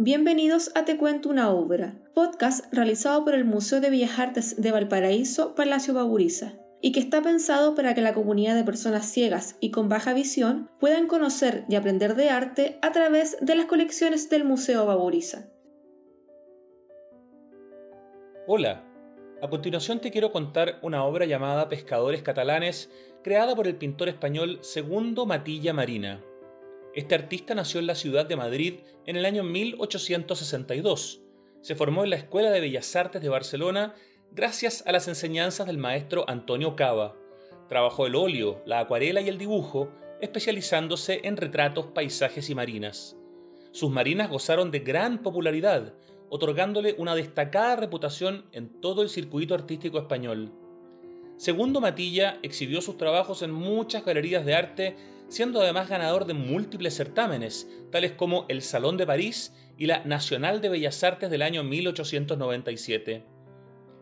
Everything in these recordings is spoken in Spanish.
Bienvenidos a Te Cuento una Obra, podcast realizado por el Museo de Bellas Artes de Valparaíso, Palacio Baburiza, y que está pensado para que la comunidad de personas ciegas y con baja visión puedan conocer y aprender de arte a través de las colecciones del Museo Baburiza. Hola, a continuación te quiero contar una obra llamada Pescadores Catalanes, creada por el pintor español Segundo Matilla Marina. Este artista nació en la ciudad de Madrid en el año 1862. Se formó en la Escuela de Bellas Artes de Barcelona gracias a las enseñanzas del maestro Antonio Cava. Trabajó el óleo, la acuarela y el dibujo, especializándose en retratos, paisajes y marinas. Sus marinas gozaron de gran popularidad, otorgándole una destacada reputación en todo el circuito artístico español. Segundo Matilla exhibió sus trabajos en muchas galerías de arte siendo además ganador de múltiples certámenes, tales como el Salón de París y la Nacional de Bellas Artes del año 1897.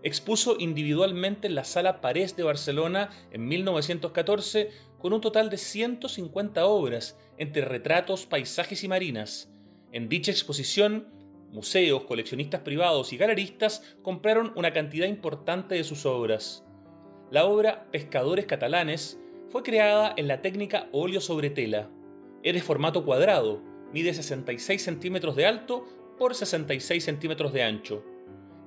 Expuso individualmente en la Sala Parés de Barcelona en 1914 con un total de 150 obras, entre retratos, paisajes y marinas. En dicha exposición, museos, coleccionistas privados y galeristas compraron una cantidad importante de sus obras. La obra Pescadores Catalanes fue creada en la técnica óleo sobre tela. Es de formato cuadrado, mide 66 centímetros de alto por 66 centímetros de ancho.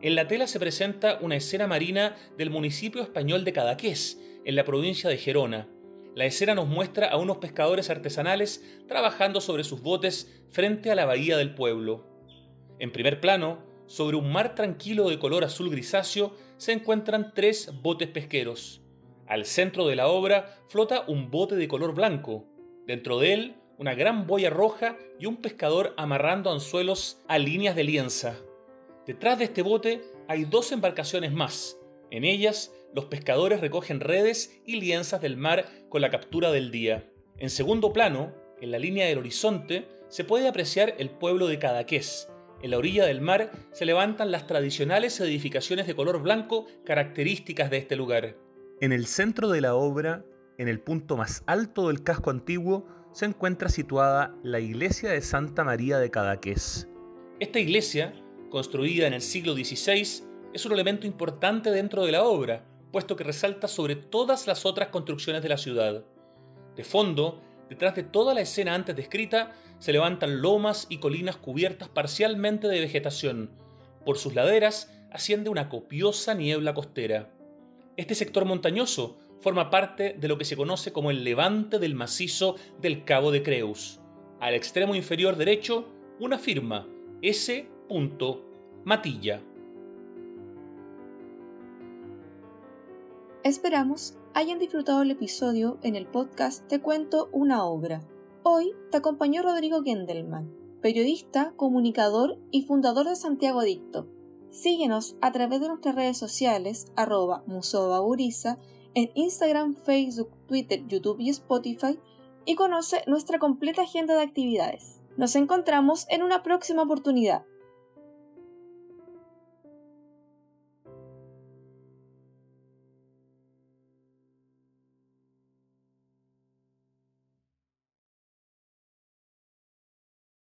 En la tela se presenta una escena marina del municipio español de Cadaqués, en la provincia de Gerona. La escena nos muestra a unos pescadores artesanales trabajando sobre sus botes frente a la bahía del pueblo. En primer plano, sobre un mar tranquilo de color azul grisáceo, se encuentran tres botes pesqueros. Al centro de la obra flota un bote de color blanco. Dentro de él, una gran boya roja y un pescador amarrando anzuelos a líneas de lienza. Detrás de este bote hay dos embarcaciones más. En ellas, los pescadores recogen redes y lienzas del mar con la captura del día. En segundo plano, en la línea del horizonte, se puede apreciar el pueblo de Cadaqués. En la orilla del mar se levantan las tradicionales edificaciones de color blanco características de este lugar. En el centro de la obra, en el punto más alto del casco antiguo, se encuentra situada la iglesia de Santa María de Cadaqués. Esta iglesia, construida en el siglo XVI, es un elemento importante dentro de la obra, puesto que resalta sobre todas las otras construcciones de la ciudad. De fondo, detrás de toda la escena antes descrita, se levantan lomas y colinas cubiertas parcialmente de vegetación. Por sus laderas asciende una copiosa niebla costera. Este sector montañoso forma parte de lo que se conoce como el levante del macizo del Cabo de Creus. Al extremo inferior derecho, una firma, S. Matilla. Esperamos hayan disfrutado el episodio en el podcast Te cuento una obra. Hoy te acompañó Rodrigo Gendelman, periodista, comunicador y fundador de Santiago Dicto Síguenos a través de nuestras redes sociales, arroba Museo en Instagram, Facebook, Twitter, YouTube y Spotify, y conoce nuestra completa agenda de actividades. Nos encontramos en una próxima oportunidad.